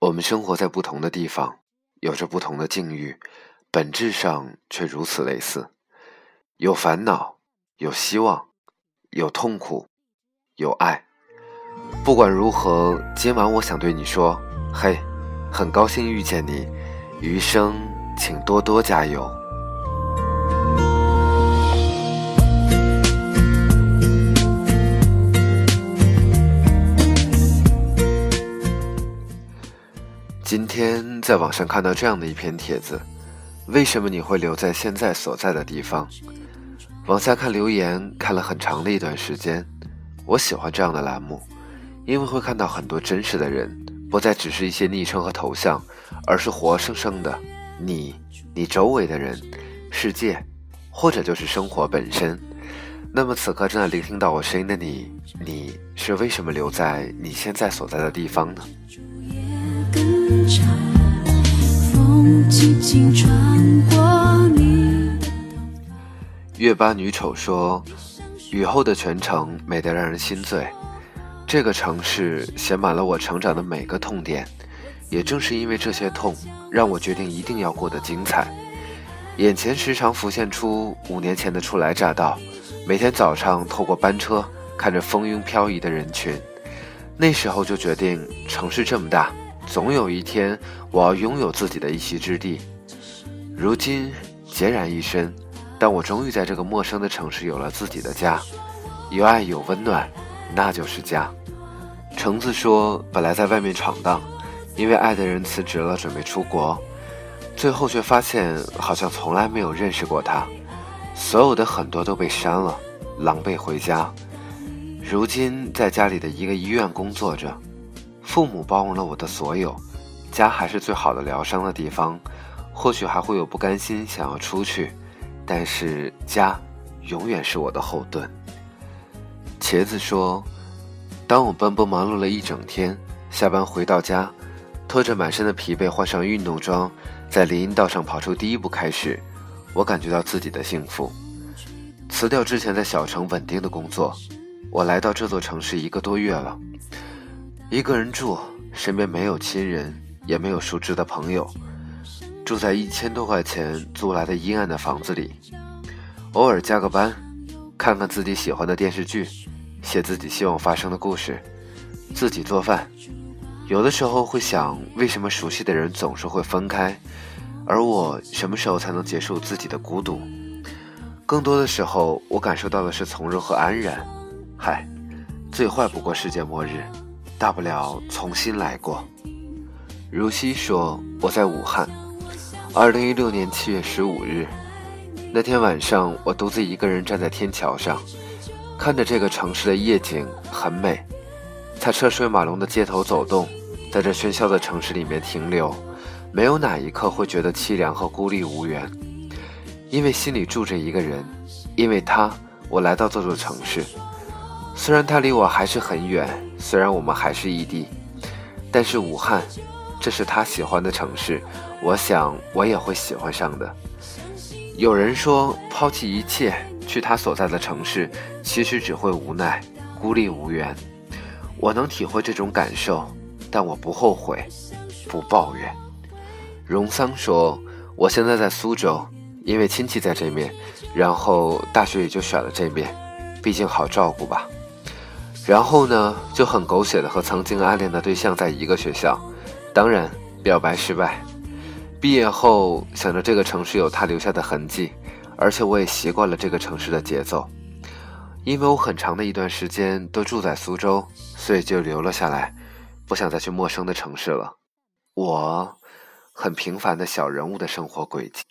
我们生活在不同的地方，有着不同的境遇，本质上却如此类似。有烦恼，有希望，有痛苦，有爱。不管如何，今晚我想对你说：嘿，很高兴遇见你，余生请多多加油。今天在网上看到这样的一篇帖子：为什么你会留在现在所在的地方？往下看留言，看了很长的一段时间。我喜欢这样的栏目，因为会看到很多真实的人，不再只是一些昵称和头像，而是活生生的你、你周围的人、世界，或者就是生活本身。那么此刻正在聆听到我声音的你，你是为什么留在你现在所在的地方呢？是风轻轻吹月八女丑说：“雨后的全城美得让人心醉，这个城市写满了我成长的每个痛点。也正是因为这些痛，让我决定一定要过得精彩。眼前时常浮现出五年前的初来乍到，每天早上透过班车看着风云飘移的人群，那时候就决定，城市这么大。”总有一天，我要拥有自己的一席之地。如今孑然一身，但我终于在这个陌生的城市有了自己的家，有爱有温暖，那就是家。橙子说：“本来在外面闯荡，因为爱的人辞职了，准备出国，最后却发现好像从来没有认识过他，所有的很多都被删了，狼狈回家。如今在家里的一个医院工作着。”父母包容了我的所有，家还是最好的疗伤的地方。或许还会有不甘心，想要出去，但是家永远是我的后盾。茄子说：“当我奔波忙碌了一整天，下班回到家，拖着满身的疲惫，换上运动装，在林荫道上跑出第一步开始，我感觉到自己的幸福。辞掉之前在小城稳定的工作，我来到这座城市一个多月了。”一个人住，身边没有亲人，也没有熟知的朋友，住在一千多块钱租来的阴暗的房子里，偶尔加个班，看看自己喜欢的电视剧，写自己希望发生的故事，自己做饭。有的时候会想，为什么熟悉的人总是会分开，而我什么时候才能结束自己的孤独？更多的时候，我感受到的是从容和安然。嗨，最坏不过世界末日。大不了重新来过。如熙说：“我在武汉，二零一六年七月十五日那天晚上，我独自一个人站在天桥上，看着这个城市的夜景很美。在车水马龙的街头走动，在这喧嚣的城市里面停留，没有哪一刻会觉得凄凉和孤立无援，因为心里住着一个人，因为他，我来到这座城市。”虽然他离我还是很远，虽然我们还是异地，但是武汉，这是他喜欢的城市，我想我也会喜欢上的。有人说，抛弃一切去他所在的城市，其实只会无奈、孤立无援。我能体会这种感受，但我不后悔，不抱怨。荣桑说，我现在在苏州，因为亲戚在这面，然后大学也就选了这面，毕竟好照顾吧。然后呢，就很狗血的和曾经暗恋的对象在一个学校，当然表白失败。毕业后想着这个城市有他留下的痕迹，而且我也习惯了这个城市的节奏。因为我很长的一段时间都住在苏州，所以就留了下来，不想再去陌生的城市了。我很平凡的小人物的生活轨迹，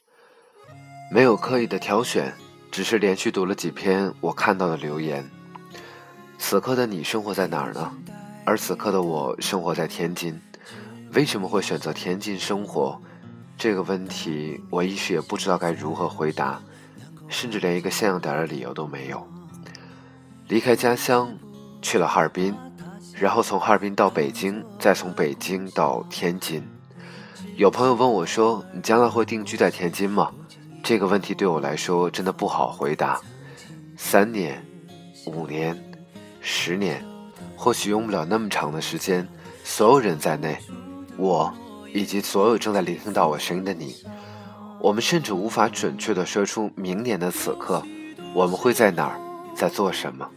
没有刻意的挑选，只是连续读了几篇我看到的留言。此刻的你生活在哪儿呢？而此刻的我生活在天津。为什么会选择天津生活？这个问题我一时也不知道该如何回答，甚至连一个像样点的理由都没有。离开家乡，去了哈尔滨，然后从哈尔滨到北京，再从北京到天津。有朋友问我说：“你将来会定居在天津吗？”这个问题对我来说真的不好回答。三年，五年。十年，或许用不了那么长的时间，所有人在内，我，以及所有正在聆听到我声音的你，我们甚至无法准确地说出明年的此刻，我们会在哪儿，在做什么。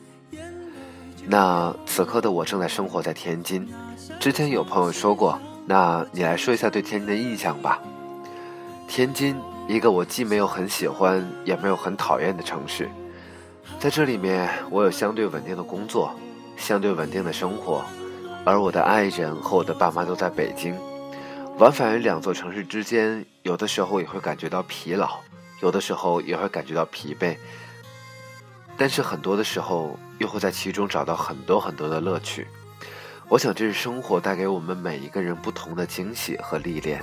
那此刻的我正在生活在天津。之前有朋友说过，那你来说一下对天津的印象吧。天津，一个我既没有很喜欢，也没有很讨厌的城市。在这里面，我有相对稳定的工作，相对稳定的生活，而我的爱人和我的爸妈都在北京。往返于两座城市之间，有的时候也会感觉到疲劳，有的时候也会感觉到疲惫。但是很多的时候，又会在其中找到很多很多的乐趣。我想，这是生活带给我们每一个人不同的惊喜和历练。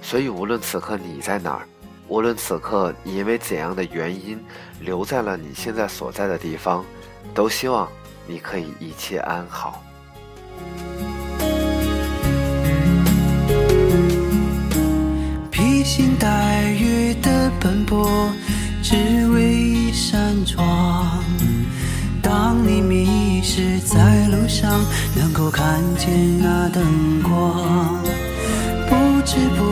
所以，无论此刻你在哪儿，无论此刻你因为怎样的原因留在了你现在所在的地方，都希望你可以一切安好。披星戴月的奔波，只为一扇窗。当你迷失在路上，能够看见那灯光。不知不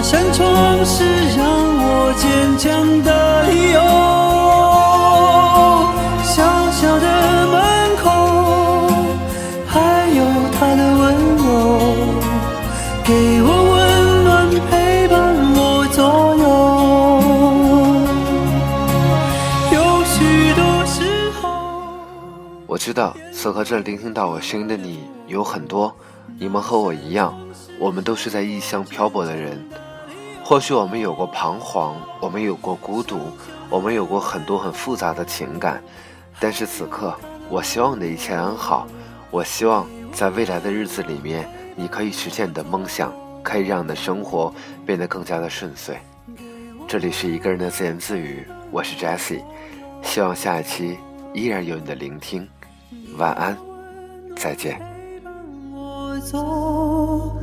那扇窗是让我坚强的理由。小小的门口，还有他的温柔，给我温暖，陪伴我左右。有许多时候，我知道此刻这聆听到我声音的你有很多。你们和我一样，我们都是在异乡漂泊的人。或许我们有过彷徨，我们有过孤独，我们有过很多很复杂的情感。但是此刻，我希望你的一切安好。我希望在未来的日子里面，你可以实现你的梦想，可以让你的生活变得更加的顺遂。这里是一个人的自言自语，我是 Jessie，希望下一期依然有你的聆听。晚安，再见。走。